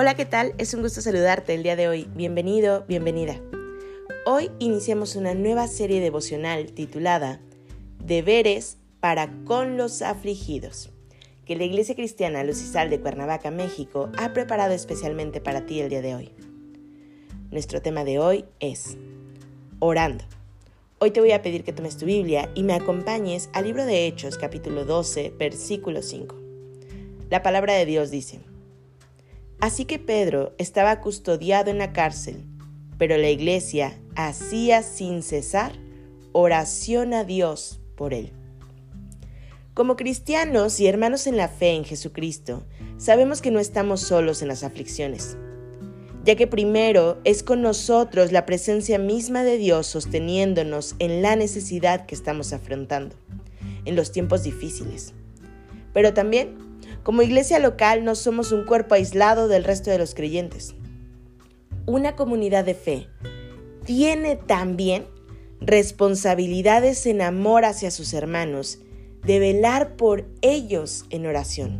Hola, ¿qué tal? Es un gusto saludarte el día de hoy. Bienvenido, bienvenida. Hoy iniciamos una nueva serie devocional titulada Deberes para con los afligidos, que la Iglesia Cristiana Lucisal de Cuernavaca, México, ha preparado especialmente para ti el día de hoy. Nuestro tema de hoy es Orando. Hoy te voy a pedir que tomes tu Biblia y me acompañes al libro de Hechos capítulo 12, versículo 5. La palabra de Dios dice, Así que Pedro estaba custodiado en la cárcel, pero la iglesia hacía sin cesar oración a Dios por él. Como cristianos y hermanos en la fe en Jesucristo, sabemos que no estamos solos en las aflicciones, ya que primero es con nosotros la presencia misma de Dios sosteniéndonos en la necesidad que estamos afrontando, en los tiempos difíciles. Pero también como iglesia local no somos un cuerpo aislado del resto de los creyentes. Una comunidad de fe tiene también responsabilidades en amor hacia sus hermanos, de velar por ellos en oración.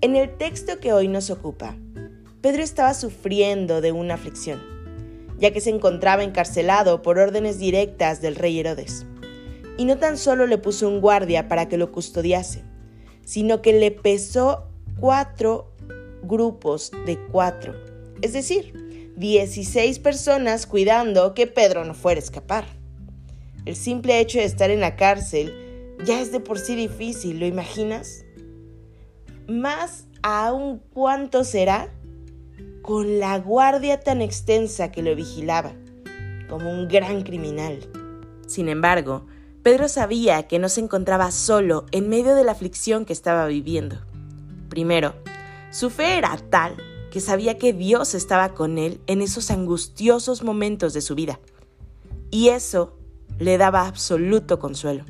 En el texto que hoy nos ocupa, Pedro estaba sufriendo de una aflicción, ya que se encontraba encarcelado por órdenes directas del rey Herodes. Y no tan solo le puso un guardia para que lo custodiase, sino que le pesó cuatro grupos de cuatro, es decir, 16 personas cuidando que Pedro no fuera a escapar. El simple hecho de estar en la cárcel ya es de por sí difícil, ¿lo imaginas? Más aún cuánto será con la guardia tan extensa que lo vigilaba, como un gran criminal. Sin embargo, Pedro sabía que no se encontraba solo en medio de la aflicción que estaba viviendo. Primero, su fe era tal que sabía que Dios estaba con él en esos angustiosos momentos de su vida. Y eso le daba absoluto consuelo.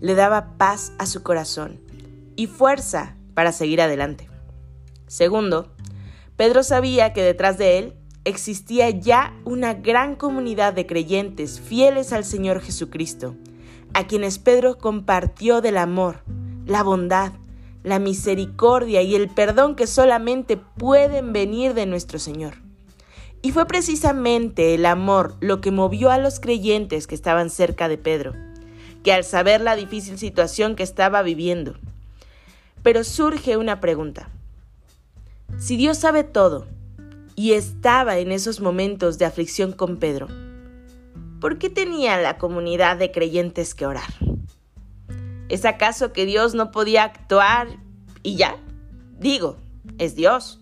Le daba paz a su corazón y fuerza para seguir adelante. Segundo, Pedro sabía que detrás de él existía ya una gran comunidad de creyentes fieles al Señor Jesucristo, a quienes Pedro compartió del amor, la bondad, la misericordia y el perdón que solamente pueden venir de nuestro Señor. Y fue precisamente el amor lo que movió a los creyentes que estaban cerca de Pedro, que al saber la difícil situación que estaba viviendo. Pero surge una pregunta. Si Dios sabe todo, y estaba en esos momentos de aflicción con Pedro, ¿por qué tenía la comunidad de creyentes que orar? ¿Es acaso que Dios no podía actuar y ya? Digo, es Dios.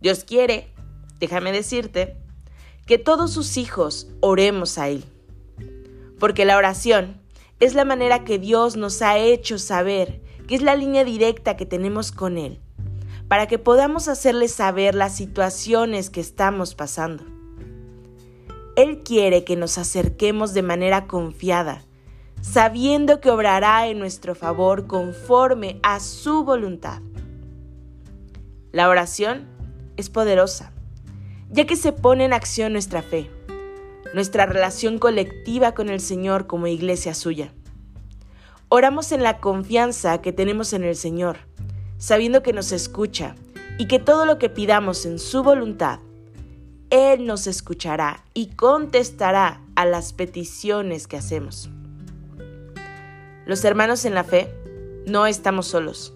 Dios quiere, déjame decirte, que todos sus hijos oremos a Él. Porque la oración es la manera que Dios nos ha hecho saber que es la línea directa que tenemos con Él para que podamos hacerle saber las situaciones que estamos pasando. Él quiere que nos acerquemos de manera confiada, sabiendo que obrará en nuestro favor conforme a su voluntad. La oración es poderosa, ya que se pone en acción nuestra fe, nuestra relación colectiva con el Señor como iglesia suya. Oramos en la confianza que tenemos en el Señor sabiendo que nos escucha y que todo lo que pidamos en su voluntad, Él nos escuchará y contestará a las peticiones que hacemos. Los hermanos en la fe no estamos solos.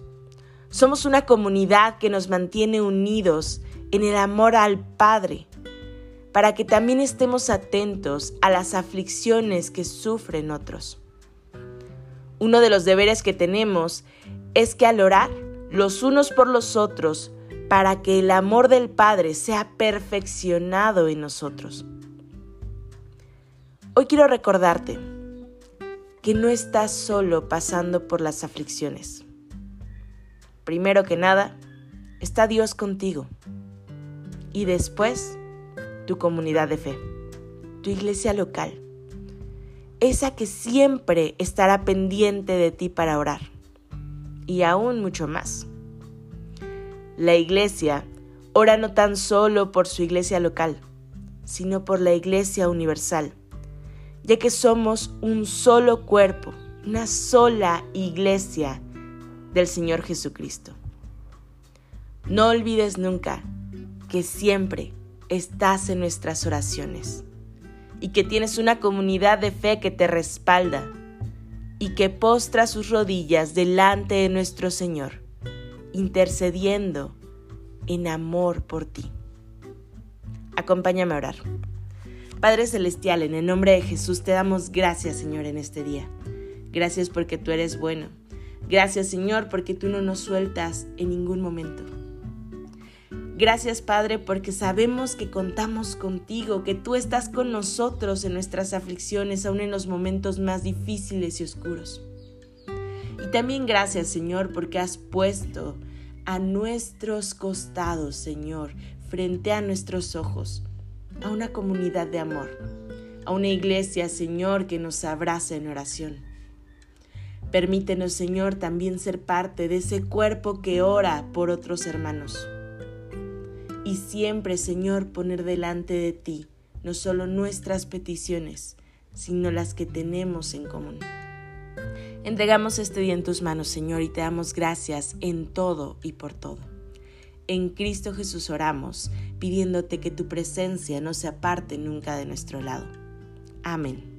Somos una comunidad que nos mantiene unidos en el amor al Padre, para que también estemos atentos a las aflicciones que sufren otros. Uno de los deberes que tenemos es que al orar los unos por los otros, para que el amor del Padre sea perfeccionado en nosotros. Hoy quiero recordarte que no estás solo pasando por las aflicciones. Primero que nada, está Dios contigo. Y después, tu comunidad de fe, tu iglesia local, esa que siempre estará pendiente de ti para orar. Y aún mucho más. La iglesia ora no tan solo por su iglesia local, sino por la iglesia universal, ya que somos un solo cuerpo, una sola iglesia del Señor Jesucristo. No olvides nunca que siempre estás en nuestras oraciones y que tienes una comunidad de fe que te respalda y que postra sus rodillas delante de nuestro Señor, intercediendo en amor por ti. Acompáñame a orar. Padre Celestial, en el nombre de Jesús te damos gracias, Señor, en este día. Gracias porque tú eres bueno. Gracias, Señor, porque tú no nos sueltas en ningún momento. Gracias Padre porque sabemos que contamos contigo, que tú estás con nosotros en nuestras aflicciones, aún en los momentos más difíciles y oscuros. Y también gracias Señor porque has puesto a nuestros costados, Señor, frente a nuestros ojos, a una comunidad de amor, a una iglesia, Señor, que nos abraza en oración. Permítenos, Señor, también ser parte de ese cuerpo que ora por otros hermanos y siempre, Señor, poner delante de ti no solo nuestras peticiones, sino las que tenemos en común. Entregamos este día en tus manos, Señor, y te damos gracias en todo y por todo. En Cristo Jesús oramos, pidiéndote que tu presencia no se aparte nunca de nuestro lado. Amén.